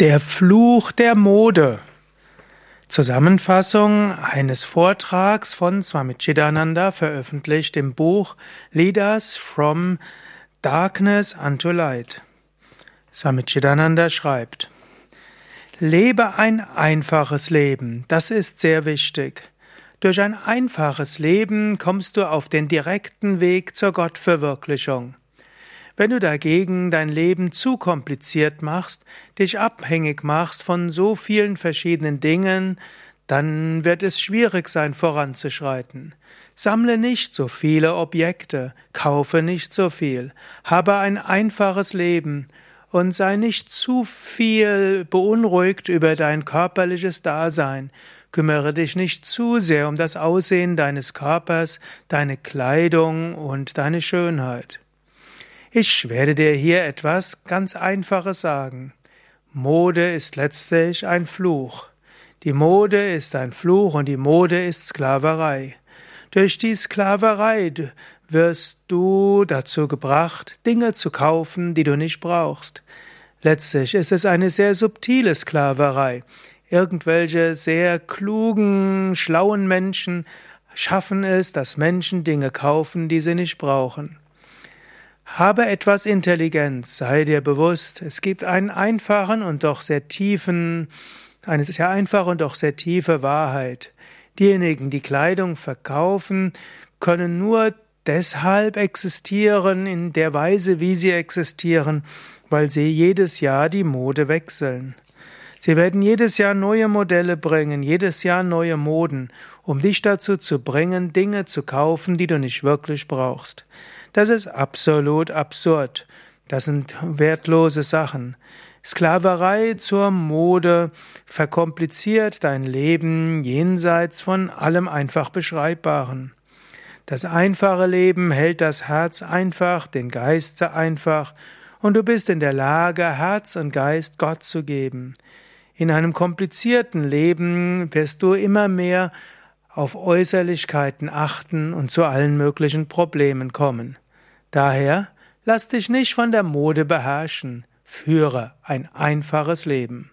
Der Fluch der Mode. Zusammenfassung eines Vortrags von Swami Chidananda veröffentlicht im Buch Leaders from Darkness unto Light. Swami Chidananda schreibt, Lebe ein einfaches Leben, das ist sehr wichtig. Durch ein einfaches Leben kommst du auf den direkten Weg zur Gottverwirklichung. Wenn du dagegen dein Leben zu kompliziert machst, dich abhängig machst von so vielen verschiedenen Dingen, dann wird es schwierig sein voranzuschreiten. Sammle nicht so viele Objekte, kaufe nicht so viel, habe ein einfaches Leben und sei nicht zu viel beunruhigt über dein körperliches Dasein. Kümmere dich nicht zu sehr um das Aussehen deines Körpers, deine Kleidung und deine Schönheit. Ich werde dir hier etwas ganz Einfaches sagen. Mode ist letztlich ein Fluch. Die Mode ist ein Fluch und die Mode ist Sklaverei. Durch die Sklaverei wirst du dazu gebracht, Dinge zu kaufen, die du nicht brauchst. Letztlich ist es eine sehr subtile Sklaverei. Irgendwelche sehr klugen, schlauen Menschen schaffen es, dass Menschen Dinge kaufen, die sie nicht brauchen. Habe etwas Intelligenz, sei dir bewusst, es gibt einen einfachen und doch sehr tiefen, eine sehr einfache und doch sehr tiefe Wahrheit. Diejenigen, die Kleidung verkaufen, können nur deshalb existieren in der Weise, wie sie existieren, weil sie jedes Jahr die Mode wechseln. Sie werden jedes Jahr neue Modelle bringen, jedes Jahr neue Moden, um dich dazu zu bringen, Dinge zu kaufen, die du nicht wirklich brauchst. Das ist absolut absurd. Das sind wertlose Sachen. Sklaverei zur Mode verkompliziert dein Leben jenseits von allem einfach Beschreibbaren. Das einfache Leben hält das Herz einfach, den Geist einfach, und du bist in der Lage, Herz und Geist Gott zu geben. In einem komplizierten Leben wirst du immer mehr auf Äußerlichkeiten achten und zu allen möglichen Problemen kommen. Daher lass dich nicht von der Mode beherrschen, führe ein einfaches Leben.